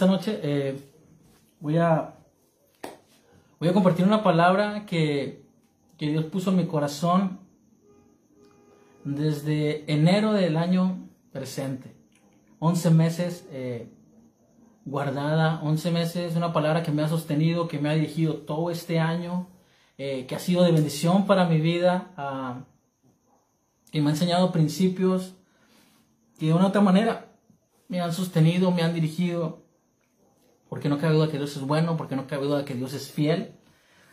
Esta noche eh, voy a voy a compartir una palabra que, que Dios puso en mi corazón desde enero del año presente. 11 meses eh, guardada, 11 meses, una palabra que me ha sostenido, que me ha dirigido todo este año, eh, que ha sido de bendición para mi vida, ah, que me ha enseñado principios que de una otra manera me han sostenido, me han dirigido, porque no cabe duda que Dios es bueno, porque no cabe duda que Dios es fiel.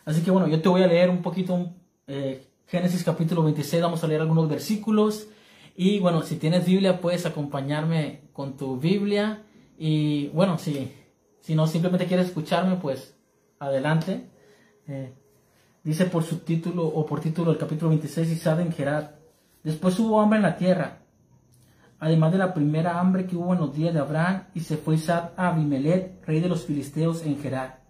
Así que bueno, yo te voy a leer un poquito eh, Génesis capítulo 26, vamos a leer algunos versículos. Y bueno, si tienes Biblia, puedes acompañarme con tu Biblia. Y bueno, si, si no simplemente quieres escucharme, pues adelante. Eh, dice por subtítulo o por título el capítulo 26, Isaac en Gerar. Después hubo hambre en la tierra además de la primera hambre que hubo en los días de Abraham, y se fue Isaac a Abimelech, rey de los filisteos, en Gerar.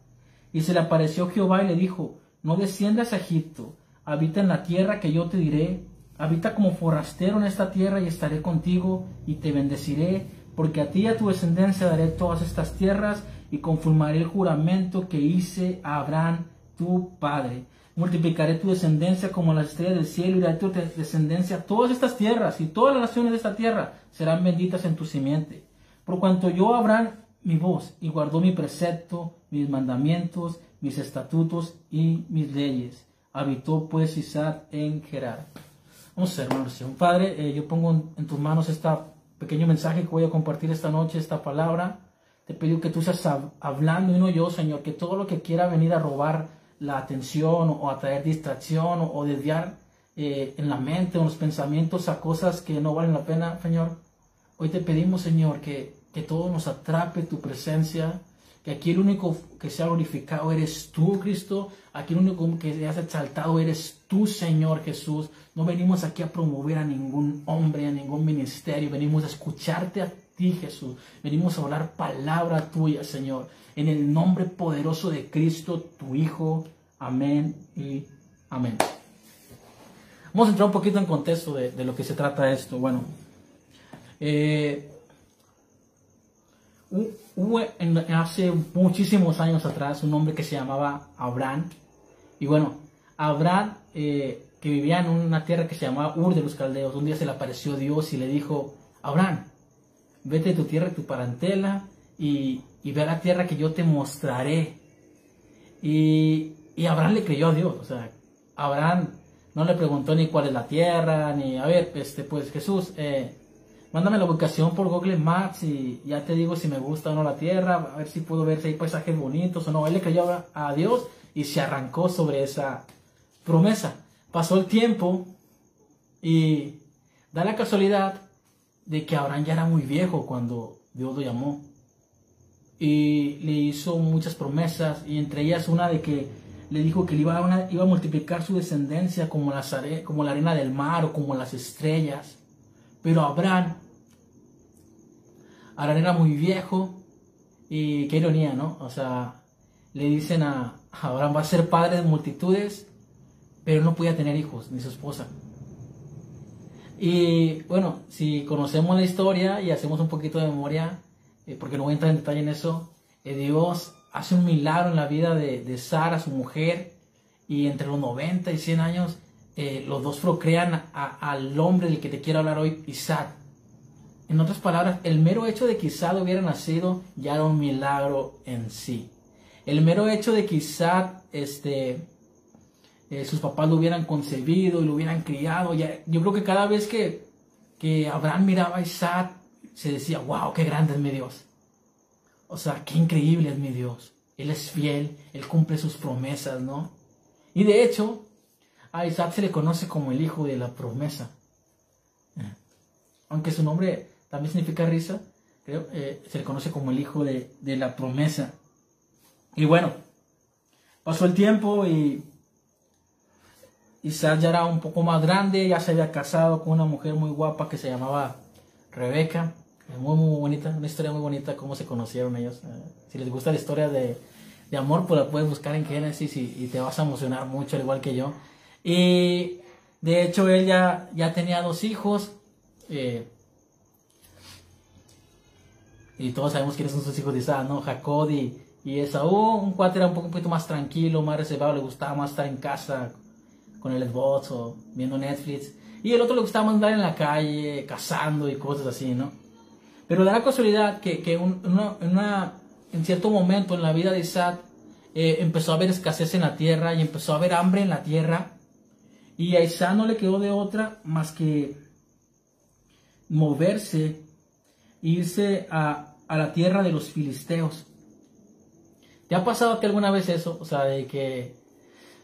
Y se le apareció Jehová y le dijo, no desciendas a Egipto, habita en la tierra que yo te diré, habita como forastero en esta tierra y estaré contigo y te bendeciré, porque a ti y a tu descendencia daré todas estas tierras y conformaré el juramento que hice a Abraham, tu padre multiplicaré tu descendencia como las estrellas del cielo y daré tu descendencia todas estas tierras y todas las naciones de esta tierra serán benditas en tu simiente. Por cuanto yo Abraham mi voz y guardó mi precepto, mis mandamientos, mis estatutos y mis leyes. Habitó pues Isaac en Gerar. Vamos a hacer una. Padre, eh, yo pongo en, tus manos este pequeño mensaje que voy a compartir esta noche, esta palabra. Te pido que tú seas hablando y no yo, Señor, que todo lo que quiera venir a robar la atención o atraer distracción o, desviar eh, en la mente o los pensamientos a cosas que no valen la pena, Señor. Hoy te pedimos, Señor, que, que todo nos atrape tu presencia, que aquí el único que se ha glorificado eres tú, Cristo. Aquí el único que se ha exaltado eres tú, Señor Jesús. No venimos aquí a promover a ningún hombre, a ningún ministerio. Venimos a escucharte a ti, Jesús. Venimos a hablar palabra tuya, Señor. En el nombre poderoso de Cristo, tu Hijo. Amén y amén. Vamos a entrar un poquito en contexto de, lo que se trata esto. Bueno, eh, hubo hace muchísimos años atrás un hombre que se llamaba Abraham. Y bueno, Abraham, eh, que vivía en una tierra que se llamaba Ur de los Caldeos, un día se le apareció Dios y le dijo, Abraham, vete de tu tierra, de tu parentela, y, y ve la tierra que yo te mostraré. Y, y Abraham le creyó a Dios, o sea, Abraham no le preguntó ni cuál es la tierra, ni, a ver, este, pues Jesús, eh, mándame la ubicación por Google Maps y ya te digo si me gusta o no la tierra, a ver si puedo ver si hay paisajes bonitos o no. Él le creyó a Dios y se arrancó sobre esa promesa. Pasó el tiempo y da la casualidad de que Abraham ya era muy viejo cuando Dios lo llamó y le hizo muchas promesas y entre ellas una de que le dijo que iba a, iba a multiplicar su descendencia como, como la arena del mar o como las estrellas. Pero Abraham, Abraham era muy viejo y qué ironía, ¿no? O sea, le dicen a Abraham va a ser padre de multitudes, pero no podía tener hijos, ni su esposa. Y bueno, si conocemos la historia y hacemos un poquito de memoria, eh, porque no voy a entrar en detalle en eso, eh, Dios hace un milagro en la vida de, Sara, su mujer, y entre los 90 y 100 años, eh, los dos procrean al hombre del que te quiero hablar hoy, Isaac. En otras palabras, el mero hecho de que Isaac hubiera nacido ya era un milagro en sí. El mero hecho de que Isaac, este, sus papás lo hubieran concebido y lo hubieran criado, ya, yo creo que cada vez que, que Abraham miraba a Isaac, se decía, wow, qué grande es mi Dios. O sea, qué increíble es mi Dios. Él es fiel, Él cumple sus promesas, ¿no? Y de hecho, a Isaac se le conoce como el hijo de la promesa. Eh, aunque su nombre también significa risa, eh, se le conoce como el hijo de, de la promesa. Y bueno, pasó el tiempo y Isaac ya era un poco más grande, ya se había casado con una mujer muy guapa que se llamaba Rebeca. Muy, muy bonita, una historia muy bonita, cómo se conocieron ellos. Eh, si les gusta la historia de, de amor, pues la puedes buscar en Génesis y, te vas a emocionar mucho, al igual que yo. Y de hecho, ella ya tenía dos hijos. Eh, y todos sabemos quiénes son sus hijos de Isaac, ¿no? Jacob y, y Esaú, un cuate era un, poquito más tranquilo, más reservado, le gustaba más estar en casa con el Xbox o viendo Netflix. Y el otro le gustaba más andar en la calle, cazando y cosas así, ¿no? Pero da la casualidad que, que una, en cierto momento en la vida de Isaac eh, empezó a haber escasez en la tierra y empezó a haber hambre en la tierra. Y a Isaac no le quedó de otra más que moverse, irse a, a la tierra de los filisteos. ¿Te ha pasado que alguna vez eso? O sea, de que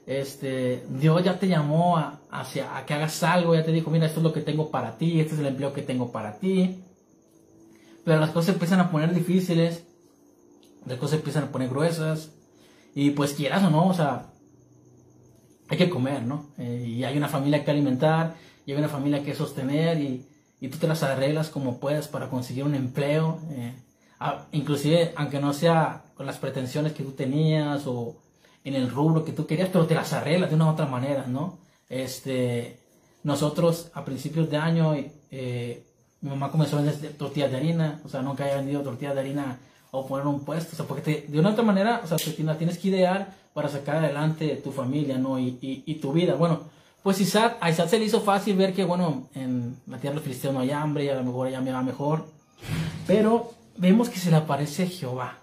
este, Dios ya te llamó a, hacia, a que hagas algo, ya te dijo, mira, esto es lo que tengo para ti, este es el empleo que tengo para ti. Pero las cosas empiezan a poner difíciles, las cosas empiezan a poner gruesas, y pues quieras o no, o sea, hay que comer, ¿no? Eh, y hay una familia que alimentar, y hay una familia que sostener, y, y tú te las arreglas como puedas para conseguir un empleo. Eh, inclusive, aunque no sea con las pretensiones que tú tenías o en el rubro que tú querías, pero te las arreglas de una u otra manera, ¿no? Este, nosotros a principios de año, eh, mi mamá comenzó a vender tortillas de harina, o sea, nunca había vendido tortillas de harina o poner un puesto, o sea, porque de una otra manera, o sea, te, tienes que idear para sacar adelante tu familia, ¿no? Y, y, tu vida. Bueno, pues Isaac, a Isaac se le hizo fácil ver que, bueno, en la tierra de los no hay hambre y a lo mejor allá me va mejor, pero vemos que se le aparece Jehová.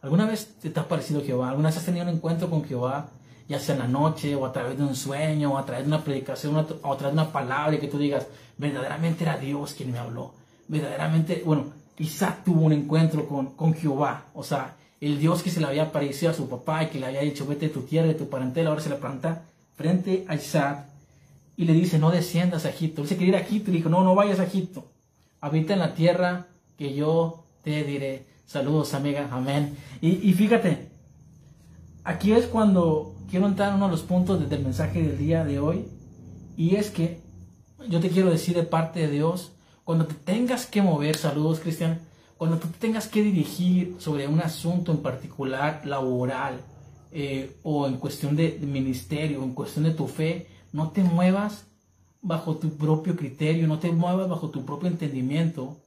¿Alguna vez te ha parecido Jehová? ¿Alguna vez has tenido un encuentro con Jehová? Ya sea en la noche, o a través de un sueño, o a través de una predicación, o a través de una palabra, y que tú digas, verdaderamente era Dios quien me habló. Verdaderamente, bueno, Isaac tuvo un encuentro con, con Jehová. O sea, el Dios que se le había aparecido a su papá y que le había dicho, vete de tu tierra, de tu parentela, ahora se le planta frente a Isaac y le dice, no desciendas a Egipto. Él se quería ir a Egipto y dijo, no, no vayas a Egipto. Habita en la tierra que yo te diré. Saludos, amiga. Amén. Y, fíjate, aquí es cuando quiero entrar en uno de los puntos del mensaje del día de hoy. Y es que yo te quiero decir de parte de Dios, cuando te tengas que mover, saludos, Cristian, cuando tú te tengas que dirigir sobre un asunto en particular laboral eh, o en cuestión de, ministerio, en cuestión de tu fe, no te muevas bajo tu propio criterio, no te muevas bajo tu propio entendimiento,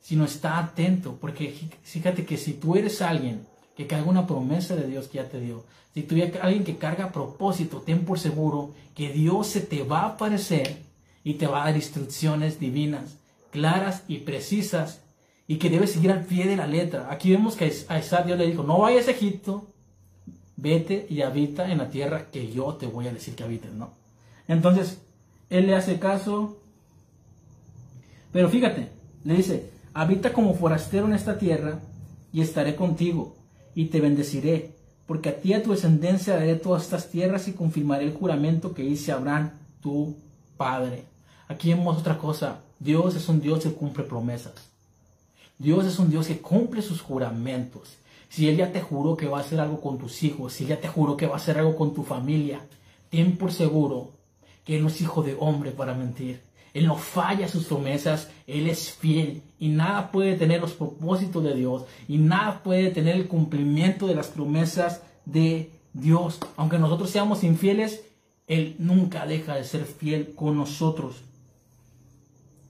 sino está atento, porque fíjate que si tú eres alguien que carga una promesa de Dios que ya te dio, si tú eres alguien que carga propósito, ten por seguro que Dios se te va a aparecer y te va a dar instrucciones divinas, claras y precisas, y que debes seguir al pie de la letra. Aquí vemos que a Isaac Dios le dijo, no vayas a Egipto, vete y habita en la tierra que yo te voy a decir que habites, ¿no? Entonces, él le hace caso, pero fíjate, le dice, Habita como forastero en esta tierra, y estaré contigo, y te bendeciré, porque a ti y a tu descendencia daré todas estas tierras y confirmaré el juramento que hice Abraham, tu padre. Aquí vemos otra cosa. Dios es un Dios que cumple promesas. Dios es un Dios que cumple sus juramentos. Si Él ya te juró que va a hacer algo con tus hijos, si Él ya te juró que va a hacer algo con tu familia, ten por seguro que Él no es hijo de hombre para mentir. Él no falla sus promesas, Él es fiel y nada puede tener los propósitos de Dios y nada puede tener el cumplimiento de las promesas de Dios. Aunque nosotros seamos infieles, Él nunca deja de ser fiel con nosotros.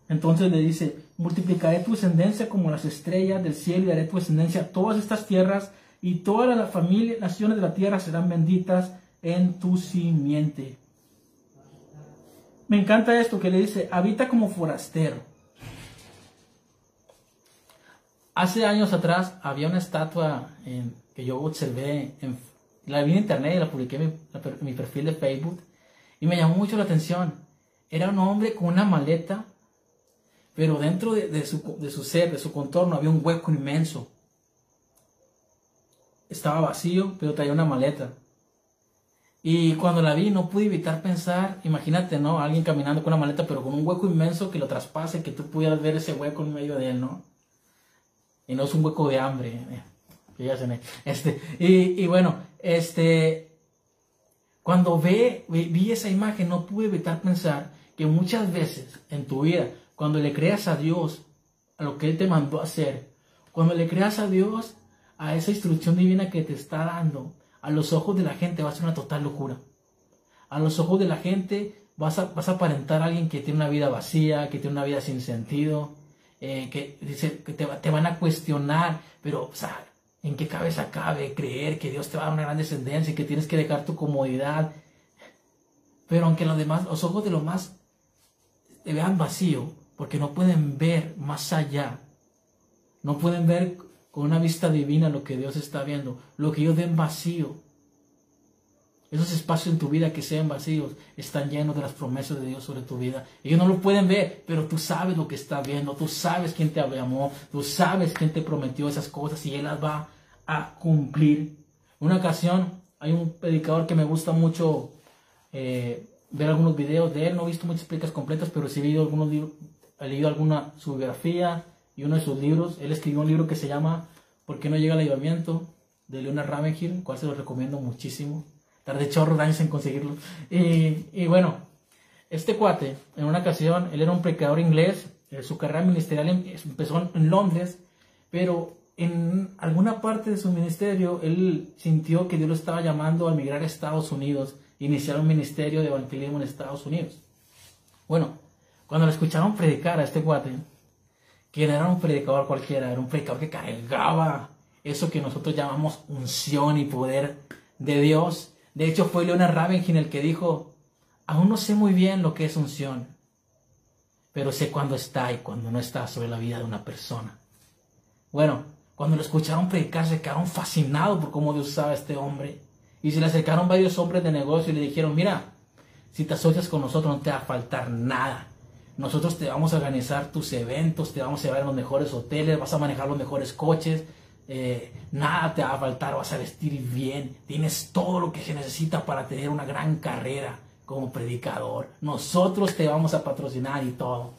Entonces le dice, multiplicaré tu descendencia como las estrellas del cielo y daré tu descendencia a todas estas tierras y todas las familias, naciones de la tierra serán benditas en tu simiente. Me encanta esto que le dice, habita como forastero. Hace años atrás había una estatua que yo observé, en, la vi en internet y la publiqué en mi, perfil de Facebook y me llamó mucho la atención. Era un hombre con una maleta, pero dentro de, su, de su ser, de su contorno, había un hueco inmenso. Estaba vacío, pero traía una maleta. Y cuando la vi no pude evitar pensar, imagínate, ¿no? Alguien caminando con una maleta pero con un hueco inmenso que lo traspase, que tú pudieras ver ese hueco en medio de él, ¿no? Y no es un hueco de hambre, que ya se Este, y, y, bueno, este, cuando ve, vi esa imagen no pude evitar pensar que muchas veces en tu vida, cuando le creas a Dios, a lo que Él te mandó a hacer, cuando le creas a Dios, a esa instrucción divina que te está dando, a los ojos de la gente va a ser una total locura. A los ojos de la gente vas a, vas a aparentar a alguien que tiene una vida vacía, que tiene una vida sin sentido, eh, que dice que te, te, van a cuestionar, pero, o sea, ¿en qué cabeza cabe creer que Dios te va a dar una gran descendencia y que tienes que dejar tu comodidad? Pero aunque los demás, los ojos de los más te vean vacío, porque no pueden ver más allá, no pueden ver con una vista divina lo que Dios está viendo, lo que ellos ven vacío. Esos espacios en tu vida que sean vacíos están llenos de las promesas de Dios sobre tu vida. Ellos no lo pueden ver, pero tú sabes lo que está viendo, tú sabes quién te amó, tú sabes quién te prometió esas cosas y Él las va a cumplir. Una ocasión hay un predicador que me gusta mucho eh, ver algunos videos de él, no he visto muchas películas completas, pero sí he leído, algunos he leído alguna su biografía y uno de sus libros. Él escribió un libro que se llama ¿Por qué no llega el ayudamiento? de Leonard Ravenhill, cual se lo recomiendo muchísimo. Tardé chorros de años en conseguirlo. Y, y, bueno, este cuate, en una ocasión, él era un predicador inglés, eh, su carrera ministerial em, empezó en Londres, pero en alguna parte de su ministerio él sintió que Dios lo estaba llamando a emigrar a Estados Unidos, iniciar un ministerio de evangelismo en Estados Unidos. Bueno, cuando lo escucharon predicar a este cuate, que era un predicador cualquiera, era un predicador que cargaba eso que nosotros llamamos unción y poder de Dios, de hecho, fue Leonard Ravenhill el que dijo, aún no sé muy bien lo que es unción, pero sé cuándo está y cuándo no está sobre la vida de una persona. Bueno, cuando lo escucharon predicar, se quedaron fascinados por cómo Dios usaba a este hombre. Y se le acercaron varios hombres de negocio y le dijeron, mira, si te asocias con nosotros no te va a faltar nada. Nosotros te vamos a organizar tus eventos, te vamos a llevar a los mejores hoteles, vas a manejar los mejores coches, eh, nada te va a faltar, vas a vestir bien, tienes todo lo que se necesita para tener una gran carrera como predicador. Nosotros te vamos a patrocinar y todo.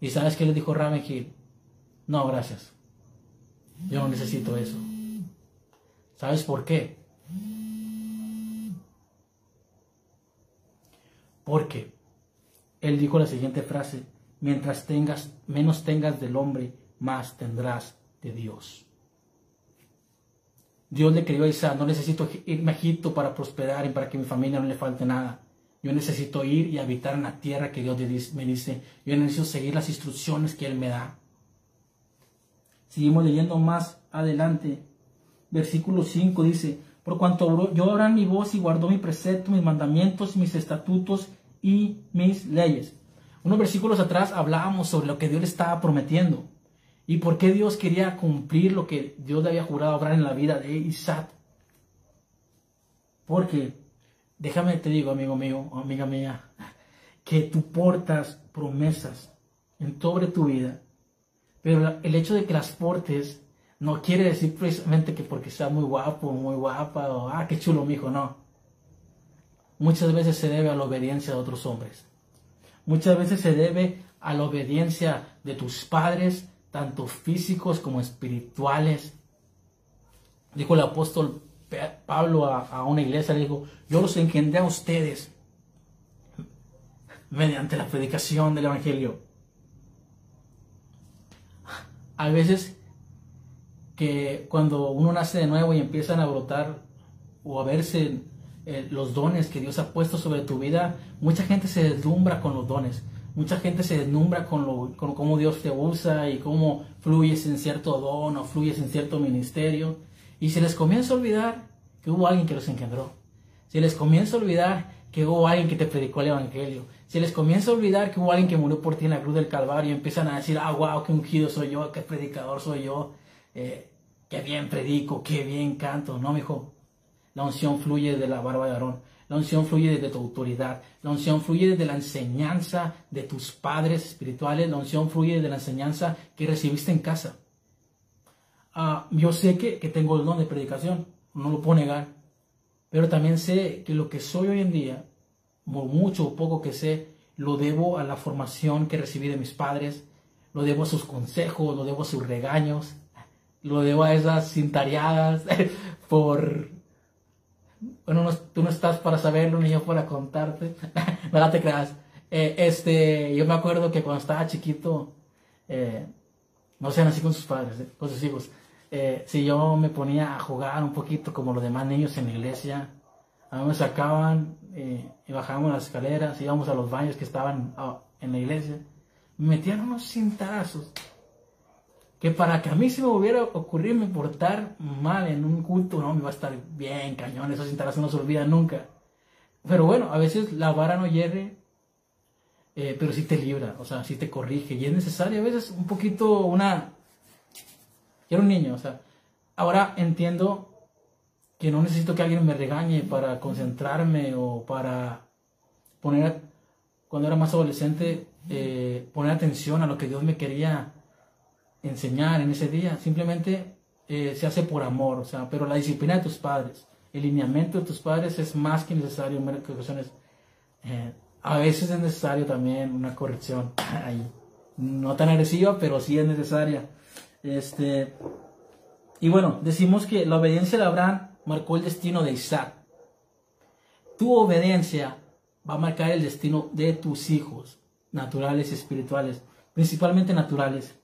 ¿Y sabes qué le dijo Raven No, gracias. Yo no necesito eso. ¿Sabes por qué? Porque él dijo la siguiente frase, mientras tengas menos tengas del hombre, más tendrás de Dios. Dios le creyó a Isaac, no necesito irme a Egipto para prosperar y para que mi familia no le falte nada. Yo necesito ir y habitar en la tierra que Dios me dice. Yo necesito seguir las instrucciones que Él me da. Seguimos leyendo más adelante. Versículo 5 dice, por cuanto yo oran mi voz y guardó mi precepto, mis mandamientos, mis estatutos y mis leyes. Unos versículos atrás hablábamos sobre lo que Dios le estaba prometiendo. ¿Y por qué Dios quería cumplir lo que Dios le había jurado obrar en la vida de Isaac? Porque, déjame te digo, amigo mío, amiga mía, que tú portas promesas en sobre tu vida, pero el hecho de que las portes no quiere decir precisamente que porque sea muy guapo, muy guapa, o ah, qué chulo, mi hijo, no. Muchas veces se debe a la obediencia de otros hombres. Muchas veces se debe a la obediencia de tus padres, tanto físicos como espirituales. Dijo el apóstol Pablo a, una iglesia, le dijo, yo los engendré a ustedes mediante la predicación del Evangelio. A veces que cuando uno nace de nuevo y empiezan a brotar o a verse eh, los dones que Dios ha puesto sobre tu vida, mucha gente se deslumbra con los dones. Mucha gente se deslumbra con, lo, con cómo Dios te usa y cómo fluyes en cierto don o fluyes en cierto ministerio. Y se les comienza a olvidar que hubo alguien que los engendró. Se les comienza a olvidar que hubo alguien que te predicó el Evangelio. Se les comienza a olvidar que hubo alguien que murió por ti en la cruz del Calvario y empiezan a decir, ah, wow, qué ungido soy yo, qué predicador soy yo, eh, qué bien predico, qué bien canto. No, hijo, la unción fluye de la barba de Aarón. La unción fluye desde tu autoridad. La unción fluye desde la enseñanza de tus padres espirituales. La unción fluye desde la enseñanza que recibiste en casa. Ah, yo sé que, tengo el don de predicación, no lo puedo negar. Pero también sé que lo que soy hoy en día, mucho o poco que sé, lo debo a la formación que recibí de mis padres, lo debo a sus consejos, lo debo a sus regaños, lo debo a esas cintareadas por bueno, tú no estás para saberlo ni yo para contarte. no te creas. Eh, este, yo me acuerdo que cuando estaba chiquito, eh, no sean así con sus padres, eh, con sus hijos. si yo me ponía a jugar un poquito como los demás niños en la iglesia, a mí me sacaban y bajábamos las escaleras, íbamos a los baños que estaban ah, en la iglesia, me metían unos cintazos que para que a mí se me hubiera ocurrido portar mal en un culto, no, me va a estar bien, cañón, esas instalaciones no se olvidan nunca. Pero bueno, a veces la vara no hierre, eh, pero sí te libra, o sea, sí te corrige. Y es necesario a veces un poquito una... Yo era un niño, o sea, ahora entiendo que no necesito que alguien me regañe para concentrarme o para poner, cuando era más adolescente, eh, poner atención a lo que Dios me quería enseñar en ese día. Simplemente eh, se hace por amor, o sea, pero la disciplina de tus padres, el lineamiento de tus padres es más que necesario en ocasiones. Eh, a veces es necesario también una corrección ahí. No tan agresiva, pero sí es necesaria. Este, y bueno, decimos que la obediencia de Abraham marcó el destino de Isaac. Tu obediencia va a marcar el destino de tus hijos, naturales y espirituales, principalmente naturales.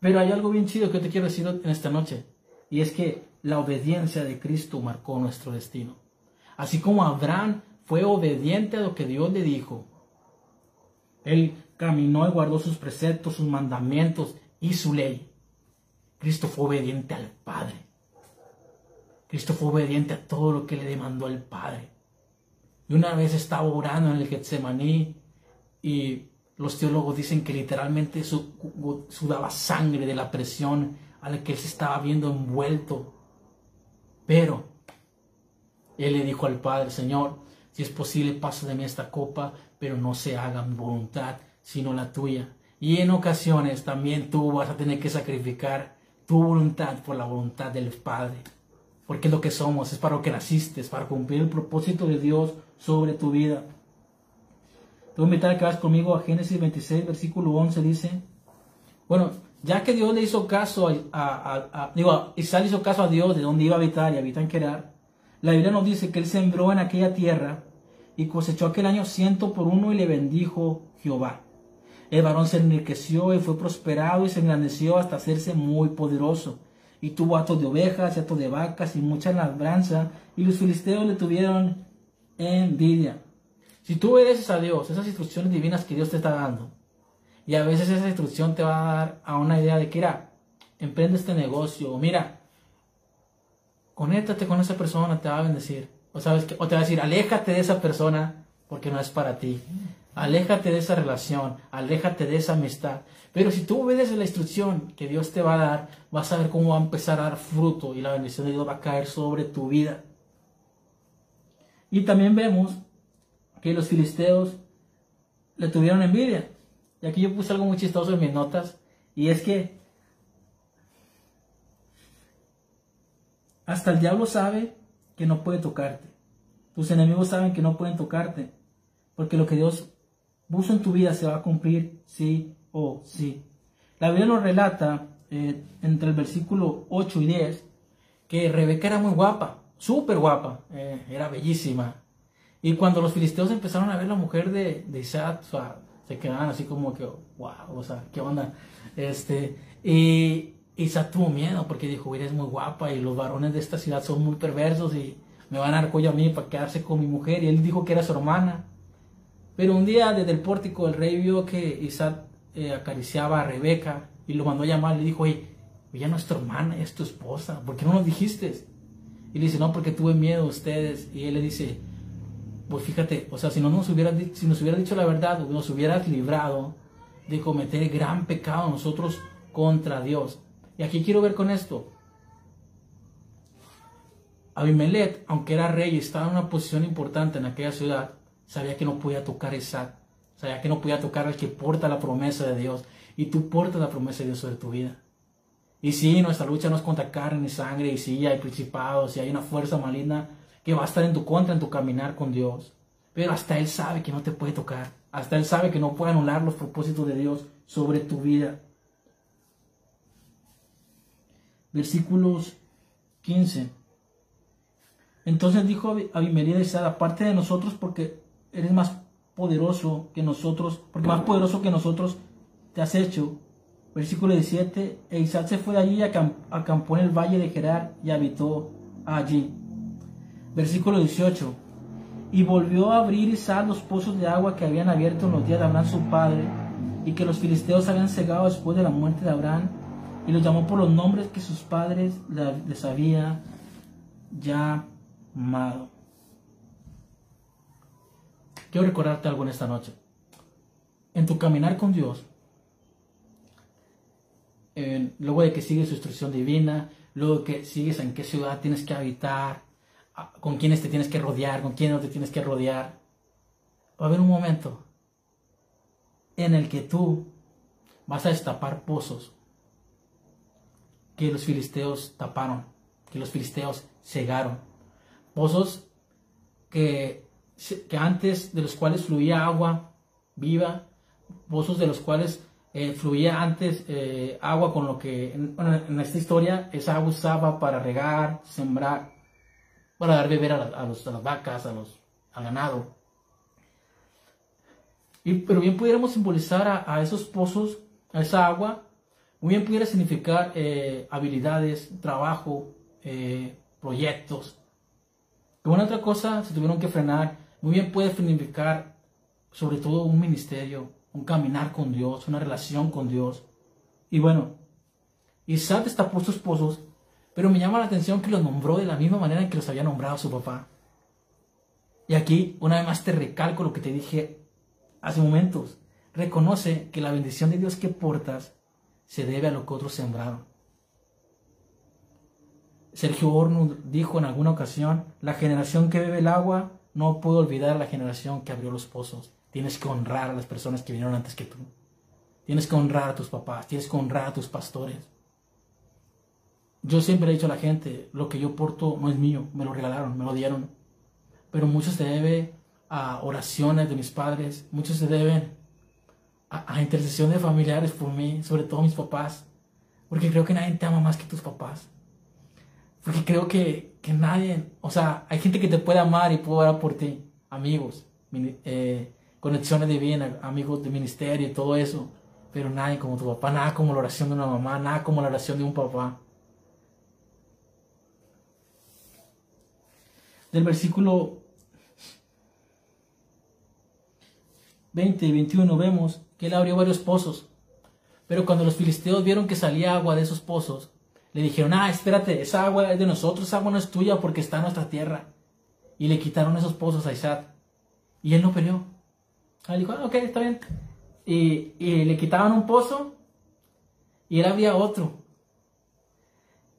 Pero hay algo bien chido que te quiero decir en esta noche, y es que la obediencia de Cristo marcó nuestro destino. Así como Abraham fue obediente a lo que Dios le dijo, él caminó y guardó sus preceptos, sus mandamientos y su ley. Cristo fue obediente al Padre. Cristo fue obediente a todo lo que le demandó el Padre. Y una vez estaba orando en el Getsemaní y los teólogos dicen que literalmente sudaba sangre de la presión a la que él se estaba viendo envuelto. Pero él le dijo al Padre, Señor, si es posible, pasa de mí esta copa, pero no se haga mi voluntad, sino la tuya. Y en ocasiones también tú vas a tener que sacrificar tu voluntad por la voluntad del Padre. Porque es lo que somos, es para lo que naciste, es para cumplir el propósito de Dios sobre tu vida. Te voy a invitar a que vas conmigo a Génesis 26, versículo 11, dice, bueno, ya que Dios le hizo caso a, digo, Isaac hizo caso a Dios de dónde iba a habitar y habita en Kerar, la Biblia nos dice que él sembró en aquella tierra y cosechó aquel año ciento por uno y le bendijo Jehová. El varón se enriqueció y fue prosperado y se engrandeció hasta hacerse muy poderoso. Y tuvo atos de ovejas y atos de vacas y mucha labranza, y los filisteos le tuvieron envidia. Si tú obedeces a Dios, esas instrucciones divinas que Dios te está dando, y a veces esa instrucción te va a dar a una idea de que, mira, emprende este negocio, o mira, conéctate con esa persona, te va a bendecir. O, sabes o te va a decir, aléjate de esa persona porque no es para ti. Aléjate de esa relación, aléjate de esa amistad. Pero si tú obedeces la instrucción que Dios te va a dar, vas a ver cómo va a empezar a dar fruto y la bendición de Dios va a caer sobre tu vida. Y también vemos que los filisteos le tuvieron envidia. Y aquí yo puse algo muy chistoso en mis notas, y es que hasta el diablo sabe que no puede tocarte. Tus enemigos saben que no pueden tocarte, porque lo que Dios puso en tu vida se va a cumplir sí o sí. La Biblia nos relata eh, entre el versículo 8 y 10 que Rebeca era muy guapa, súper guapa, eh, era bellísima, y cuando los filisteos empezaron a ver la mujer de, de Isaac, se quedaban así como que, wow, o sea, ¿qué onda? Este, y Isaac tuvo miedo porque dijo, eres muy guapa y los varones de esta ciudad son muy perversos y me van a dar cuello a mí para quedarse con mi mujer. Y él dijo que era su hermana. Pero un día desde el pórtico el rey vio que Isaac eh, acariciaba a Rebeca y lo mandó a llamar. Le dijo, oye, ya no es tu hermana, es tu esposa. ¿Por qué no nos dijiste? Y le dice, no, porque tuve miedo a ustedes. Y él le dice, pues fíjate, o sea, si no nos hubiera, si nos hubiera dicho la verdad, nos hubieras librado de cometer gran pecado nosotros contra Dios. Y aquí quiero ver con esto. Abimelech, aunque era rey y estaba en una posición importante en aquella ciudad, sabía que no podía tocar Isaac. Sabía que no podía tocar al que porta la promesa de Dios. Y tú portas la promesa de Dios sobre tu vida. Y sí, nuestra lucha no es contra carne y sangre, y sí, hay principados, y hay una fuerza maligna que va a estar en tu contra en tu caminar con Dios. Pero hasta Él sabe que no te puede tocar. Hasta Él sabe que no puede anular los propósitos de Dios sobre tu vida. Versículos 15. Entonces dijo Abimelech a aparte de nosotros porque eres más poderoso que nosotros, porque más poderoso que nosotros te has hecho. Versículo 17, e Isaac se fue de allí, acampó en el valle de Gerar y habitó allí. Versículo 18. Y volvió a abrir Isaac los pozos de agua que habían abierto en los días de Abraham su padre, y que los filisteos habían cegado después de la muerte de Abraham y los llamó por los nombres que sus padres les había llamado. Quiero recordarte algo en esta noche. En tu caminar con Dios, luego de que sigues su instrucción divina, luego de que sigues en qué ciudad tienes que habitar, con quiénes te tienes que rodear, con quiénes no te tienes que rodear, va a haber un momento en el que tú vas a destapar pozos que los filisteos taparon, que los filisteos cegaron. Pozos que, que antes de los cuales fluía agua viva, pozos de los cuales eh, fluía antes eh, agua con lo que en, esta historia esa agua usaba para regar, sembrar, para dar beber a, los, las vacas, a los, al ganado. Y, pero bien pudiéramos simbolizar a, esos pozos, a esa agua, muy bien pudiera significar eh, habilidades, trabajo, eh, proyectos. Pero una otra cosa se tuvieron que frenar, muy bien puede significar sobre todo un ministerio, un caminar con Dios, una relación con Dios. Y bueno, Isaac destapó sus pozos, pero me llama la atención que los nombró de la misma manera en que los había nombrado su papá. Y aquí, una vez más, te recalco lo que te dije hace momentos. Reconoce que la bendición de Dios que portas se debe a lo que otros sembraron. Sergio Horno dijo en alguna ocasión, la generación que bebe el agua no puede olvidar la generación que abrió los pozos. Tienes que honrar a las personas que vinieron antes que tú. Tienes que honrar a tus papás, tienes que honrar a tus pastores. Yo siempre he dicho a la gente, lo que yo porto no es mío, me lo regalaron, me lo dieron. Pero mucho se debe a oraciones de mis padres, muchos se deben a, intercesión de familiares por mí, sobre todo mis papás, porque creo que nadie te ama más que tus papás. Porque creo que, que nadie, o sea, hay gente que te puede amar y puede orar por ti, amigos, eh, conexiones bien, amigos de ministerio y todo eso, pero nadie como tu papá, nada como la oración de una mamá, nada como la oración de un papá. Del versículo 20 y 21 vemos que él abrió varios pozos. Pero cuando los filisteos vieron que salía agua de esos pozos, le dijeron, ah, espérate, esa agua es de nosotros, esa agua no es tuya porque está en nuestra tierra. Y le quitaron esos pozos a Isaac. Y él no peleó. Él dijo, ah, ok, está bien. Y, le quitaban un pozo y él había otro.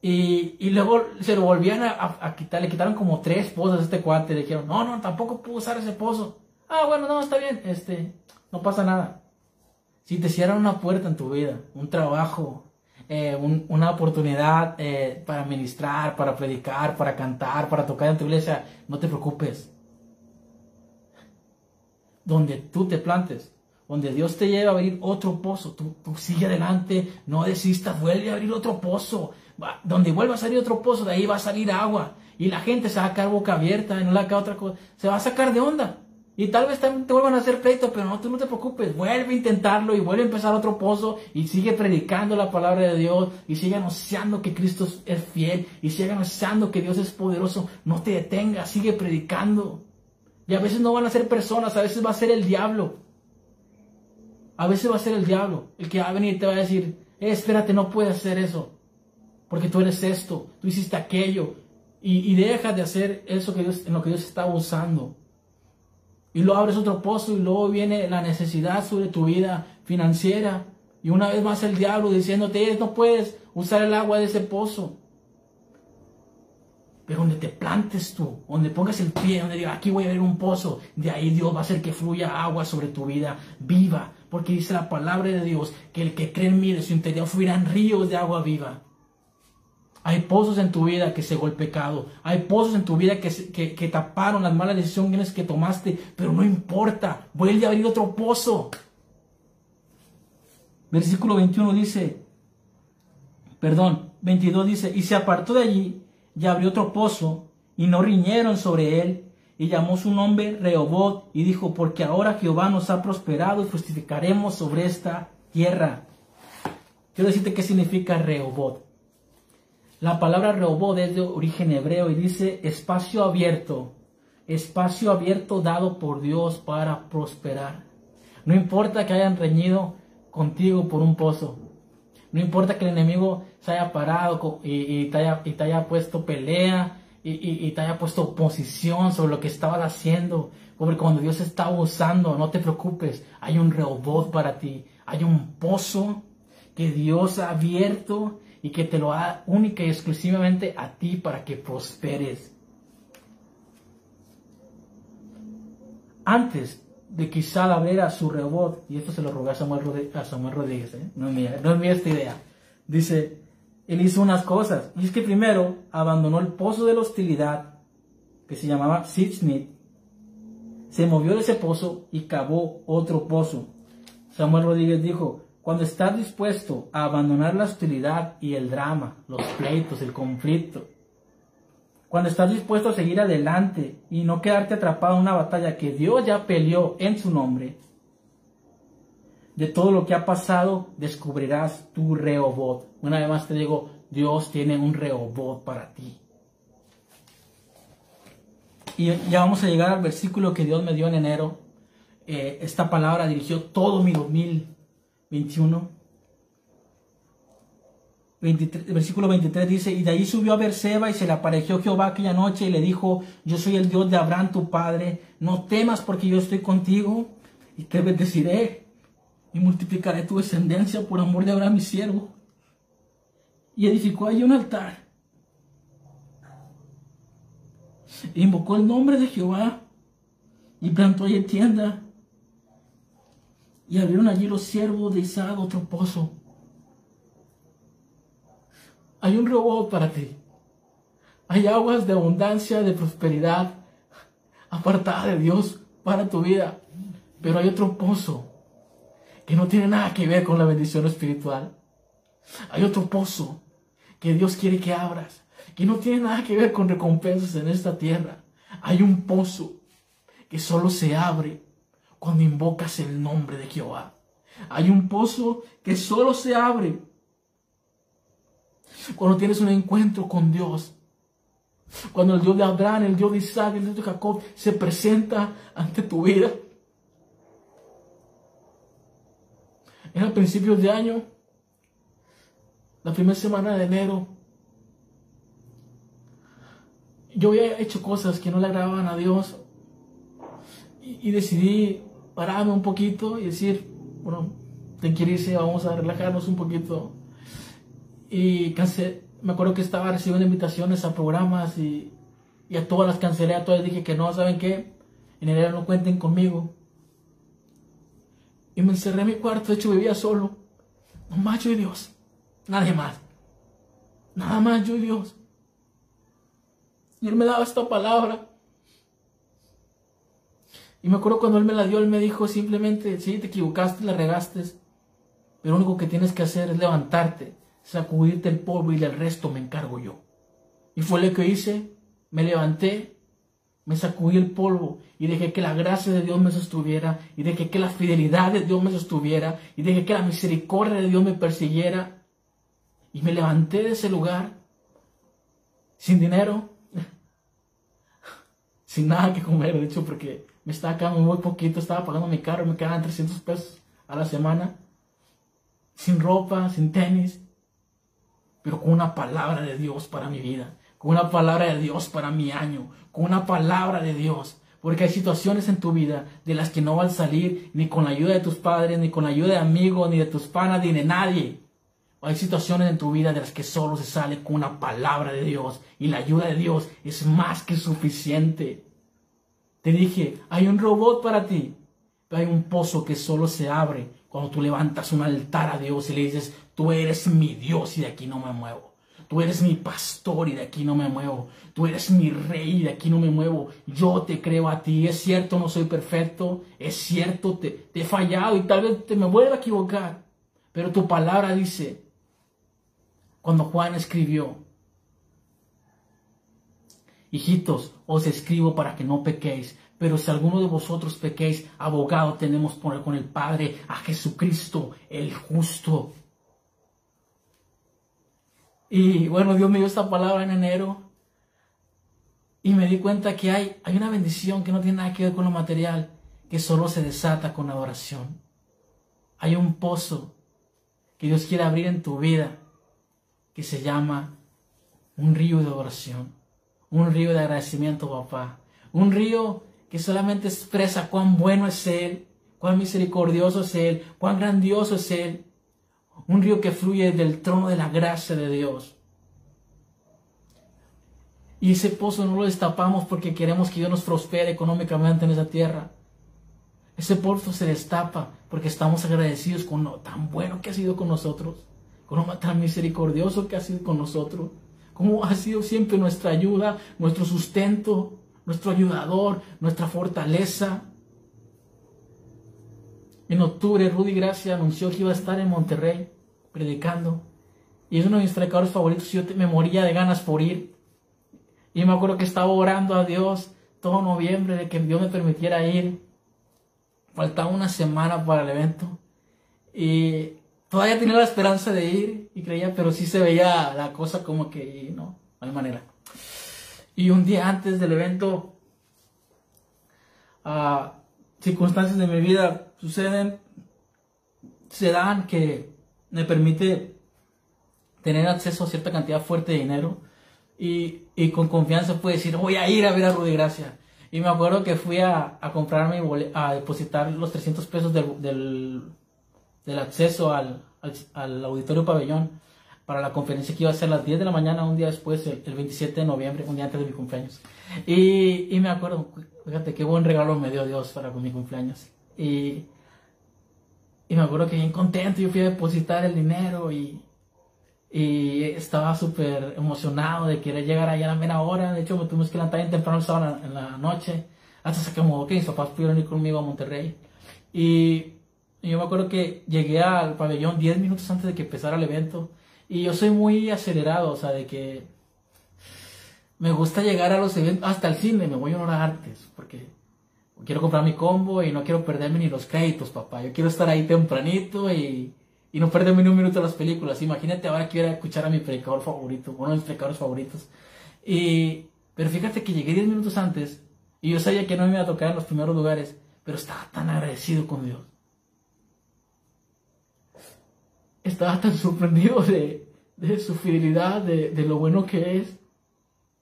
Y, luego se lo volvían a, quitar, le quitaron como tres pozos a este cuate. Le dijeron, no, no, tampoco pudo usar ese pozo. Ah, bueno, no, está bien, este, no pasa nada. Si te cierran una puerta en tu vida, un trabajo, eh, una oportunidad eh, para ministrar, para predicar, para cantar, para tocar en tu iglesia, no te preocupes. Donde tú te plantes, donde Dios te lleva a abrir otro pozo, tú, sigue adelante, no desistas, vuelve a abrir otro pozo. Donde vuelva a salir otro pozo, de ahí va a salir agua. Y la gente se va a quedar boca abierta, no le va a otra cosa. Se va a sacar de onda. Y tal vez te vuelvan a hacer pleito, pero no te preocupes. Vuelve a intentarlo y vuelve a empezar otro pozo y sigue predicando la palabra de Dios y sigue anunciando que Cristo es fiel y sigue anunciando que Dios es poderoso. No te detengas, sigue predicando. Y a veces no van a ser personas, a veces va a ser el diablo. A veces va a ser el diablo el que va a venir y te va a decir, eh, espérate, no puedes hacer eso. Porque tú eres esto, tú hiciste aquello. Y, y deja de hacer eso que Dios, en lo que Dios está usando y luego abres otro pozo y luego viene la necesidad sobre tu vida financiera. Y una vez más el diablo diciéndote, no puedes usar el agua de ese pozo. Pero donde te plantes tú, donde pongas el pie, donde digas, aquí voy a abrir un pozo, de ahí Dios va a hacer que fluya agua sobre tu vida viva. Porque dice la palabra de Dios que el que cree en mí de su interior fluirán ríos de agua viva. Hay pozos en tu vida que cegó el pecado. Hay pozos en tu vida que, que, taparon las malas decisiones que tomaste. Pero no importa. Vuelve a abrir otro pozo. Versículo 21 dice, perdón, 22 dice, y se apartó de allí y abrió otro pozo y no riñeron sobre él y llamó su nombre Rehobot y dijo, porque ahora Jehová nos ha prosperado y justificaremos sobre esta tierra. Quiero decirte qué significa Rehobot. La palabra Rehobod es de origen hebreo y dice espacio abierto, espacio abierto dado por Dios para prosperar. No importa que hayan reñido contigo por un pozo. No importa que el enemigo se haya parado y, te, haya, puesto pelea y, te haya puesto oposición sobre lo que estabas haciendo. Porque cuando Dios está usando, no te preocupes, hay un robot para ti, hay un pozo que Dios ha abierto y que te lo da única y exclusivamente a ti para que prosperes. Antes de que Sal abriera su robot, y esto se lo robé a Samuel Rodríguez, ¿eh? no, es mía, no es esta idea, dice, él hizo unas cosas, y es que primero abandonó el pozo de la hostilidad, que se llamaba Sitchnit, se movió de ese pozo y cavó otro pozo. Samuel Rodríguez dijo, cuando estás dispuesto a abandonar la hostilidad y el drama, los pleitos, el conflicto, cuando estás dispuesto a seguir adelante y no quedarte atrapado en una batalla que Dios ya peleó en su nombre, de todo lo que ha pasado descubrirás tu Rehobot. Una vez más te digo, Dios tiene un Rehobot para ti. Y ya vamos a llegar al versículo que Dios me dio en enero. Eh, esta palabra dirigió todo mi 2021 versículo 23 dice, y de ahí subió a Berseba y se le apareció Jehová aquella noche y le dijo, yo soy el Dios de Abraham tu padre, no temas porque yo estoy contigo y te bendeciré y multiplicaré tu descendencia por amor de Abraham mi siervo. Y edificó allí un altar. E invocó el nombre de Jehová y plantó allí tienda. Y abrieron allí los siervos de Isaac otro pozo hay un robot para ti. Hay aguas de abundancia, de prosperidad, apartada de Dios para tu vida. Pero hay otro pozo que no tiene nada que ver con la bendición espiritual. Hay otro pozo que Dios quiere que abras, que no tiene nada que ver con recompensas en esta tierra. Hay un pozo que solo se abre cuando invocas el nombre de Jehová. Hay un pozo que solo se abre cuando tienes un encuentro con Dios. Cuando el Dios de Abraham, el Dios de Isaac, el Dios de Jacob se presenta ante tu vida. En el principios de año, la primera semana de enero, yo había hecho cosas que no le agradaban a Dios y, decidí pararme un poquito y decir, bueno, te quieres vamos a relajarnos un poquito y me acuerdo que estaba recibiendo invitaciones a programas y, y a todas las cancelé, a todas dije que no, ¿saben qué? En enero no cuenten conmigo. Y me encerré en mi cuarto, de hecho vivía solo. Nomás yo y Dios. Nadie más. Nada más yo y Dios. Y Él me daba esta palabra. Y me acuerdo cuando Él me la dio, Él me dijo simplemente, sí, te equivocaste, la regaste. Pero lo único que tienes que hacer es levantarte sacudirte el polvo y del resto me encargo yo. Y fue lo que hice, me levanté, me sacudí el polvo y dejé que la gracia de Dios me sostuviera y dejé que la fidelidad de Dios me sostuviera y dejé que la misericordia de Dios me persiguiera. Y me levanté de ese lugar sin dinero, sin nada que comer, de hecho, porque me estaba quedando muy poquito, estaba pagando mi carro, me quedaban 300 pesos a la semana, sin ropa, sin tenis, pero con una palabra de Dios para mi vida, con una palabra de Dios para mi año, con una palabra de Dios. Porque hay situaciones en tu vida de las que no van a salir ni con la ayuda de tus padres, ni con la ayuda de amigos, ni de tus panas, ni de nadie. Hay situaciones en tu vida de las que solo se sale con una palabra de Dios y la ayuda de Dios es más que suficiente. Te dije, hay un robot para ti, hay un pozo que solo se abre cuando tú levantas un altar a Dios y le dices, tú eres mi Dios y de aquí no me muevo. Tú eres mi pastor y de aquí no me muevo. Tú eres mi rey y de aquí no me muevo. Yo te creo a ti. Es cierto, no soy perfecto. Es cierto, te, te he fallado y tal vez te me vuelva a equivocar. Pero tu palabra dice, cuando Juan escribió, hijitos, os escribo para que no pequéis. Pero si alguno de vosotros pequéis, abogado tenemos por con el Padre a Jesucristo, el justo. Y bueno, Dios me dio esta palabra en enero y me di cuenta que hay, hay una bendición que no tiene nada que ver con lo material, que solo se desata con adoración. hay un pozo que Dios quiere abrir en tu vida que se llama un río de oración, un río de agradecimiento, papá, un río que solamente expresa cuán bueno es Él, cuán misericordioso es Él, cuán grandioso es Él, un río que fluye del trono de la gracia de Dios. Y ese pozo no lo destapamos porque queremos que Dios nos prospere económicamente en esa tierra. Ese pozo se destapa porque estamos agradecidos con lo tan bueno que ha sido con nosotros, con lo tan misericordioso que ha sido con nosotros, como ha sido siempre nuestra ayuda, nuestro sustento, nuestro ayudador, nuestra fortaleza. En octubre, Rudy Gracia anunció que iba a estar en Monterrey predicando. Y es uno de mis predicadores favoritos. Yo me moría de ganas por ir. Y me acuerdo que estaba orando a Dios todo noviembre de que Dios me permitiera ir. Faltaba una semana para el evento. Y todavía tenía la esperanza de ir y creía, pero sí se veía la cosa como que no, no hay manera. Y un día antes del evento, uh, circunstancias de mi vida suceden, se dan que me permite tener acceso a cierta cantidad fuerte de dinero y, y con confianza puedo decir, voy a ir a ver a Rudy Gracia. Y me acuerdo que fui a, a comprarme, a depositar los 300 pesos del, del, del acceso al, al, al, auditorio pabellón para la conferencia que iba a ser a las 10 de la mañana, un día después, el, el 27 de noviembre, un día antes de mi cumpleaños. Y, y me acuerdo, fíjate qué buen regalo me dio Dios para mi cumpleaños. Y, y me acuerdo que bien contento, yo fui a depositar el dinero y, y estaba súper emocionado de querer llegar ahí a la mera hora. De hecho, me tuvimos que levantar bien temprano el sábado en la noche. Hasta se acomodó que mis papás pudieron ir conmigo a Monterrey. Y yo me acuerdo que llegué al pabellón 10 minutos antes de que empezara el evento. Y yo soy muy acelerado, o sea, de que me gusta llegar a los eventos, hasta el cine, me voy a horas antes, porque quiero comprar mi combo y no quiero perderme ni los créditos, papá. Yo quiero estar ahí tempranito y, y no perderme ni un minuto de las películas. Imagínate ahora quiero escuchar a mi predicador favorito, uno de mis predicadores favoritos. Y, pero fíjate que llegué 10 minutos antes y yo sabía que no me iba a tocar en los primeros lugares, pero estaba tan agradecido con Dios. Estaba tan sorprendido de, de su fidelidad, de, de lo bueno que es,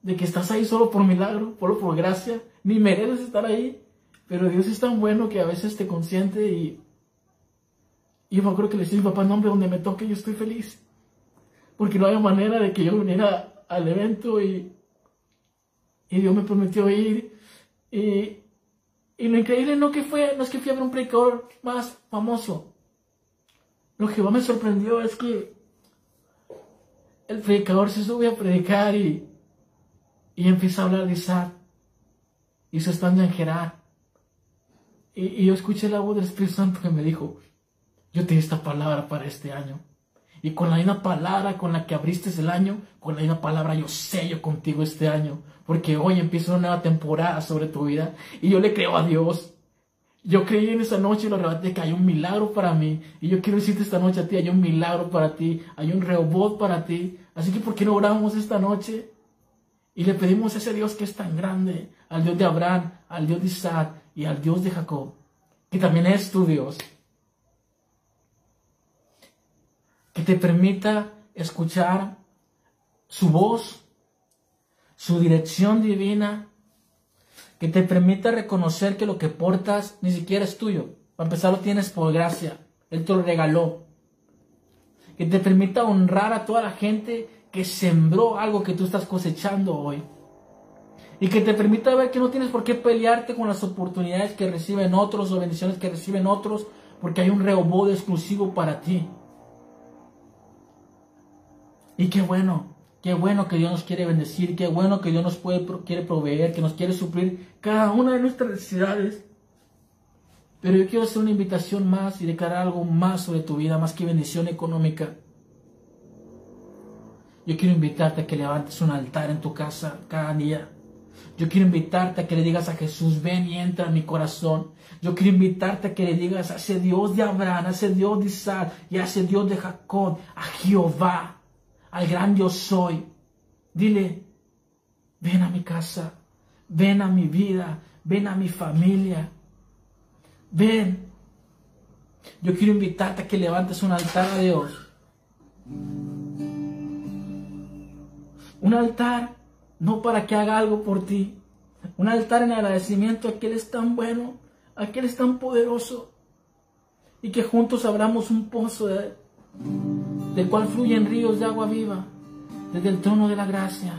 de que estás ahí solo por milagro, solo por gracia, ni mereces estar ahí, pero Dios es tan bueno que a veces te consiente y, y yo me acuerdo que le decía mi papá, no hombre, donde me toque yo estoy feliz. Porque no había manera de que yo viniera al evento y, y Dios me prometió ir. Y, y lo increíble no, que fue, no es que fui a ver un predicador más famoso. Lo que más me sorprendió es que el predicador se sube a predicar y, y empieza a hablar de Isaac. Y se están en Gerar. Y, yo escuché la voz del Espíritu Santo que me dijo, yo te esta palabra para este año. Y con la misma palabra con la que abriste el año, con la misma palabra yo sello contigo este año. Porque hoy empieza una nueva temporada sobre tu vida. Y yo le creo a Dios. Yo creí en esa noche lo arrebaté que hay un milagro para mí. Y yo quiero decirte esta noche a ti, hay un milagro para ti. Hay un reobot para ti. Así que ¿por qué no oramos esta noche? Y le pedimos a ese Dios que es tan grande, al Dios de Abraham, al Dios de Isaac y al Dios de Jacob, que también es tu Dios, que te permita escuchar su voz, su dirección divina, que te permita reconocer que lo que portas ni siquiera es tuyo. Para empezar lo tienes por gracia, Él te lo regaló. Que te permita honrar a toda la gente que sembró algo que tú estás cosechando hoy. Y que te permita ver que no tienes por qué pelearte con las oportunidades que reciben otros o bendiciones que reciben otros, porque hay un reobodo exclusivo para ti. Y qué bueno, qué bueno que Dios nos quiere bendecir, qué bueno que Dios nos puede, quiere proveer, que nos quiere suplir cada una de nuestras necesidades. Pero yo quiero hacer una invitación más y declarar algo más sobre tu vida, más que bendición económica. Yo quiero invitarte a que levantes un altar en tu casa cada día. Yo quiero invitarte a que le digas a Jesús, ven y entra en mi corazón. Yo quiero invitarte a que le digas a ese Dios de Abraham, a ese Dios de Isaac y a ese Dios de Jacob, a Jehová, al gran Dios soy. Dile, ven a mi casa, ven a mi vida, ven a mi familia. Ven, Yo quiero invitarte a que levantes un altar a Dios. Un altar no para que haga algo por ti. Un altar en agradecimiento a que Él es tan bueno, a que Él es tan poderoso. Y que juntos abramos un pozo del cual fluyen ríos de agua viva desde el trono de la gracia.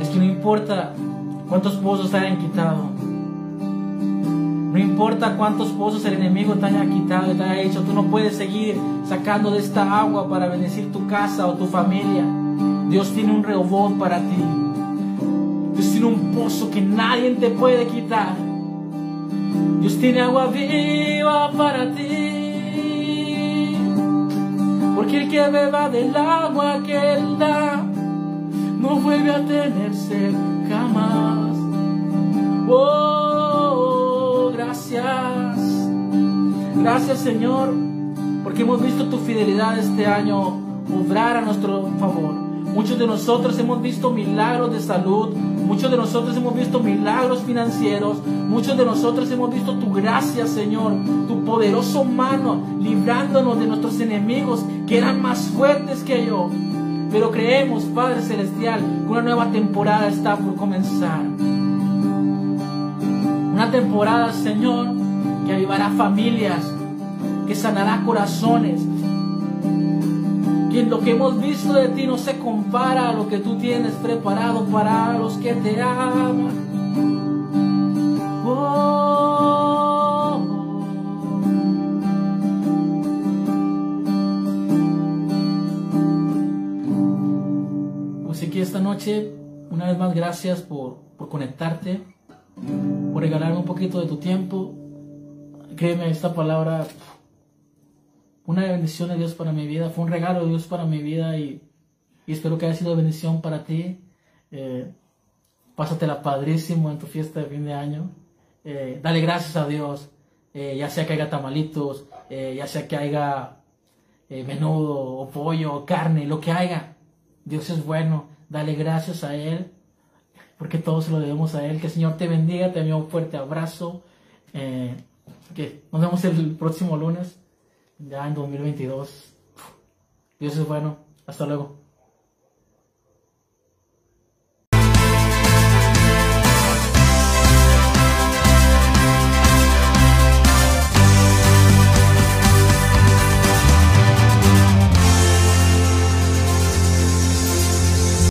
Es que no importa cuántos pozos te hayan quitado. No importa cuántos pozos el enemigo te haya quitado y te haya dicho, tú no puedes seguir sacando de esta agua para bendecir tu casa o tu familia. Dios tiene un rehobot para ti. Dios tiene un pozo que nadie te puede quitar. Dios tiene agua viva para ti. Porque el que beba del agua que Él da, no vuelve a tenerse jamás. Oh, gracias. Gracias Señor, porque hemos visto tu fidelidad este año obrar a nuestro favor. Muchos de nosotros hemos visto milagros de salud, Muchos de nosotros hemos visto milagros financieros. Muchos de nosotros hemos visto tu gracia, Señor. Tu poderoso mano librándonos de nuestros enemigos que eran más fuertes que yo. Pero creemos, Padre Celestial, que una nueva temporada está por comenzar. Una temporada, Señor, que avivará familias, que sanará corazones, que lo que hemos visto de ti no se compara a lo que tú tienes preparado para los que te aman. Oh. Noche, una vez más, gracias por, por conectarte, por regalarme un poquito de tu tiempo. Créeme, esta palabra una bendición de Dios para mi vida, fue un regalo de Dios para mi vida y, espero que haya sido bendición para ti. Eh, pásatela padrísimo en tu fiesta de fin de año. Eh, dale gracias a Dios, eh, ya sea que haya tamalitos, eh, ya sea que haya menudo o pollo o carne, lo que haya. Dios es bueno, dale gracias a Él, porque todos lo debemos a Él. Que el Señor te bendiga, te envío un fuerte abrazo. que nos vemos el próximo lunes ya en 2022. Dios es bueno. Hasta luego.